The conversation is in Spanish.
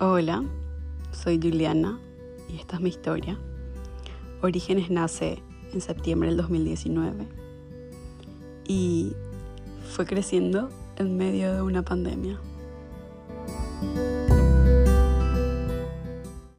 Hola, soy Juliana y esta es mi historia. Orígenes nace en septiembre del 2019 y fue creciendo en medio de una pandemia.